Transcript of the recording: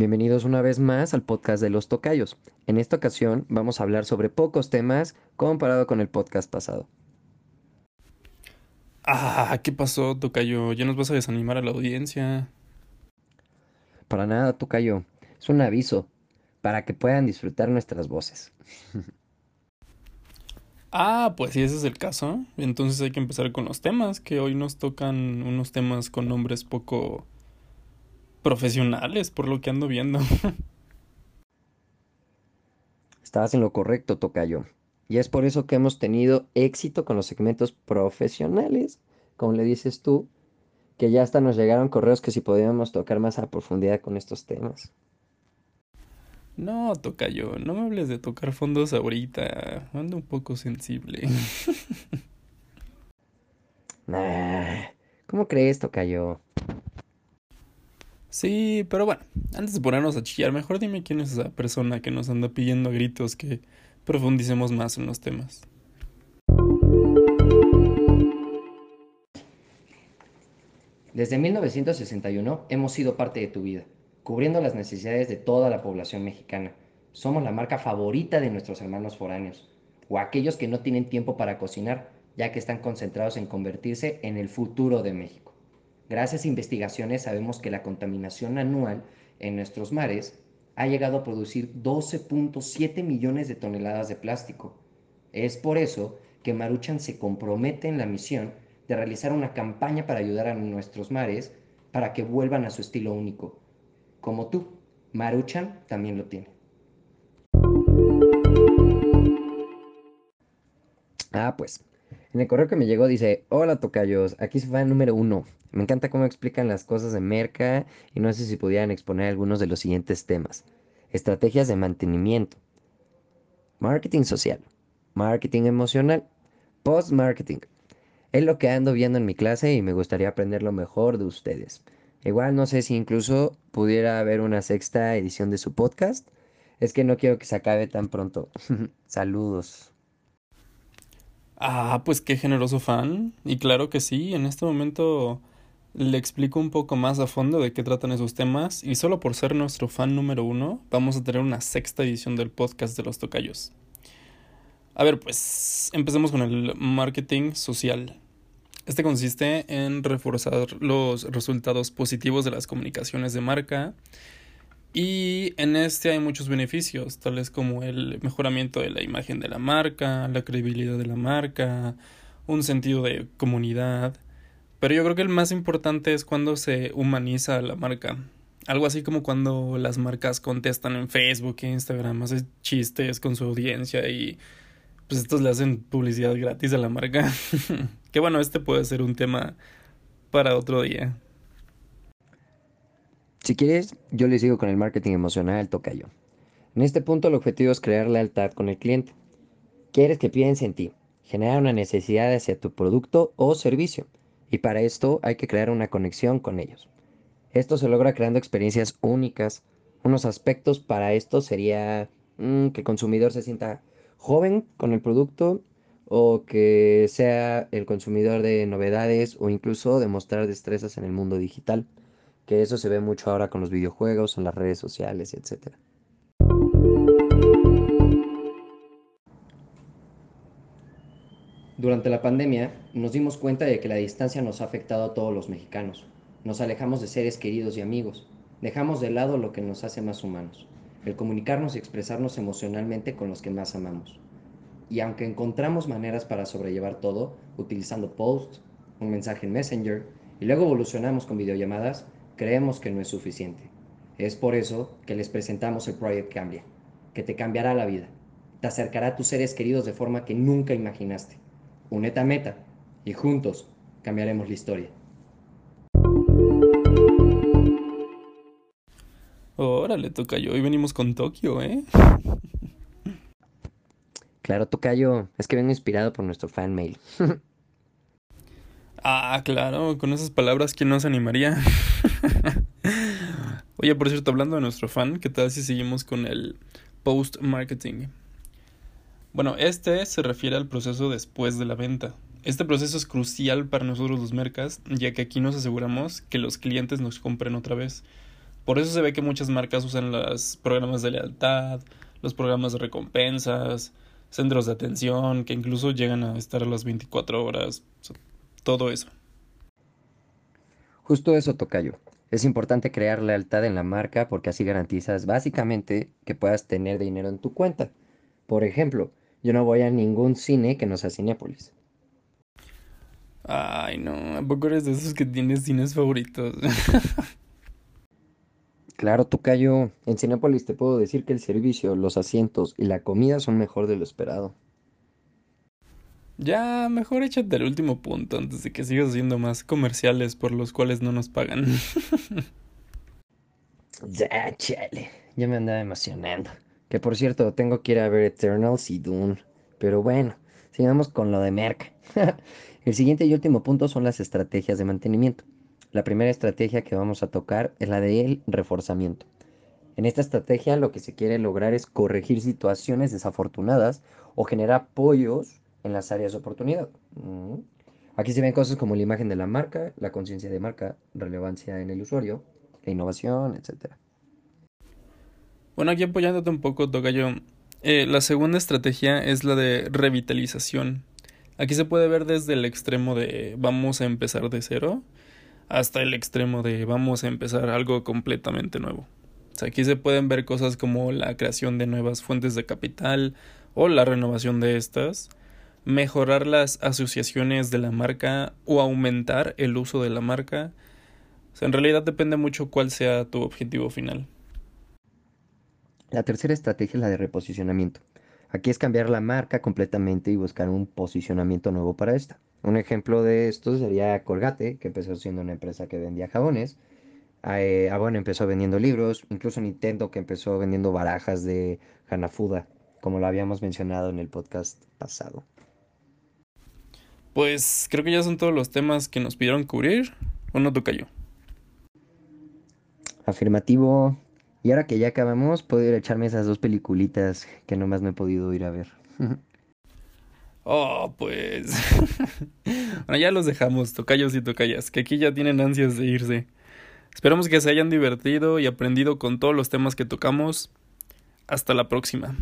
Bienvenidos una vez más al podcast de los tocayos. En esta ocasión vamos a hablar sobre pocos temas comparado con el podcast pasado. Ah, ¿qué pasó, tocayo? Ya nos vas a desanimar a la audiencia. Para nada, tocayo. Es un aviso para que puedan disfrutar nuestras voces. Ah, pues si ese es el caso, entonces hay que empezar con los temas, que hoy nos tocan unos temas con nombres poco profesionales, por lo que ando viendo. Estabas en lo correcto, Tocayo. Y es por eso que hemos tenido éxito con los segmentos profesionales, como le dices tú, que ya hasta nos llegaron correos que si podíamos tocar más a profundidad con estos temas. No, Tocayo, no me hables de tocar fondos ahorita. Ando un poco sensible. nah, ¿cómo crees, Tocayo? Sí, pero bueno, antes de ponernos a chillar, mejor dime quién es esa persona que nos anda pidiendo a gritos que profundicemos más en los temas. Desde 1961 hemos sido parte de tu vida cubriendo las necesidades de toda la población mexicana. Somos la marca favorita de nuestros hermanos foráneos, o aquellos que no tienen tiempo para cocinar, ya que están concentrados en convertirse en el futuro de México. Gracias a investigaciones sabemos que la contaminación anual en nuestros mares ha llegado a producir 12.7 millones de toneladas de plástico. Es por eso que Maruchan se compromete en la misión de realizar una campaña para ayudar a nuestros mares para que vuelvan a su estilo único, como tú. Maruchan también lo tiene. Ah, pues. En el correo que me llegó dice, hola tocayos, aquí se va el número uno. Me encanta cómo explican las cosas de Merca y no sé si pudieran exponer algunos de los siguientes temas. Estrategias de mantenimiento. Marketing social. Marketing emocional. Post-marketing. Es lo que ando viendo en mi clase y me gustaría aprender lo mejor de ustedes. Igual no sé si incluso pudiera haber una sexta edición de su podcast. Es que no quiero que se acabe tan pronto. Saludos. Ah, pues qué generoso fan. Y claro que sí, en este momento le explico un poco más a fondo de qué tratan esos temas. Y solo por ser nuestro fan número uno, vamos a tener una sexta edición del podcast de los tocayos. A ver, pues empecemos con el marketing social. Este consiste en reforzar los resultados positivos de las comunicaciones de marca y en este hay muchos beneficios, tales como el mejoramiento de la imagen de la marca, la credibilidad de la marca, un sentido de comunidad. Pero yo creo que el más importante es cuando se humaniza la marca. Algo así como cuando las marcas contestan en Facebook e Instagram, hacen chistes con su audiencia y pues estos le hacen publicidad gratis a la marca. que bueno, este puede ser un tema para otro día. Si quieres, yo le sigo con el marketing emocional, tocayo. En este punto el objetivo es crear lealtad con el cliente. Quieres que piense en ti, generar una necesidad hacia tu producto o servicio, y para esto hay que crear una conexión con ellos. Esto se logra creando experiencias únicas. Unos aspectos para esto sería mm, que el consumidor se sienta joven con el producto o que sea el consumidor de novedades o incluso demostrar destrezas en el mundo digital, que eso se ve mucho ahora con los videojuegos, en las redes sociales, etc. Durante la pandemia nos dimos cuenta de que la distancia nos ha afectado a todos los mexicanos. Nos alejamos de seres queridos y amigos. Dejamos de lado lo que nos hace más humanos el comunicarnos y expresarnos emocionalmente con los que más amamos. Y aunque encontramos maneras para sobrellevar todo, utilizando posts, un mensaje en Messenger, y luego evolucionamos con videollamadas, creemos que no es suficiente. Es por eso que les presentamos el Project Cambia, que te cambiará la vida, te acercará a tus seres queridos de forma que nunca imaginaste. Uneta meta y juntos cambiaremos la historia. Órale, Tocayo, hoy venimos con Tokio, ¿eh? Claro, Tocayo, es que vengo inspirado por nuestro fan mail. ah, claro, con esas palabras, ¿quién nos animaría? Oye, por cierto, hablando de nuestro fan, ¿qué tal si seguimos con el post-marketing? Bueno, este se refiere al proceso después de la venta. Este proceso es crucial para nosotros los mercas, ya que aquí nos aseguramos que los clientes nos compren otra vez Por eso se ve que muchas marcas usan los programas de lealtad, los programas de recompensas, centros de atención, que incluso llegan a estar a las 24 horas, todo eso. Justo eso, Tocayo. Es importante crear lealtad en la marca porque así garantizas básicamente que puedas tener dinero en tu cuenta. Por ejemplo, yo no voy a ningún cine que no sea Cinépolis. Ay, no, ¿a poco eres de esos que tienes cines favoritos? claro, Tocayo. En Cinépolis te puedo decir que el servicio, los asientos y la comida son mejor de lo esperado. Ya, mejor échate el último punto antes de que sigas haciendo más comerciales por los cuales no nos pagan. ya, chale. Ya me andaba emocionando. Que por cierto, tengo que ir a ver Eternals y Dune. Pero bueno, sigamos con lo de Merck. el siguiente y último punto son las estrategias de mantenimiento. La primera estrategia que vamos a tocar es la del reforzamiento. En esta estrategia lo que se quiere lograr es corregir situaciones desafortunadas o generar apoyos en las áreas de oportunidad. Aquí se ven cosas como la imagen de la marca, la conciencia de marca, relevancia en el usuario, la innovación, etc. Bueno, aquí apoyándote un poco, Tocayo. Eh, la segunda estrategia es la de revitalización. Aquí se puede ver desde el extremo de vamos a empezar de cero hasta el extremo de vamos a empezar algo completamente nuevo. aquí se pueden ver cosas como la creación de nuevas fuentes de capital o la renovación de estas, mejorar las asociaciones de la marca o aumentar el uso de la marca. en realidad depende mucho cuál sea tu objetivo final. La tercera estrategia es la de reposicionamiento. Aquí es cambiar la marca completamente y buscar un posicionamiento nuevo para esta. Un ejemplo de esto sería Colgate, que empezó siendo una empresa que vendía jabones. Eh, bueno, empezó vendiendo libros, incluso Nintendo que empezó vendiendo barajas de Hanafuda, como lo habíamos mencionado en el podcast pasado. Pues creo que ya son todos los temas que nos pidieron cubrir. ¿O no toca yo? Afirmativo. Y ahora que ya acabamos, puedo ir a echarme esas dos peliculitas que nomás me he podido ir a ver. oh, pues. bueno, ya los dejamos, tocayos y tocayas, que aquí ya tienen ansias de irse. Esperamos que se hayan divertido y aprendido con todos los temas que tocamos. Hasta la próxima.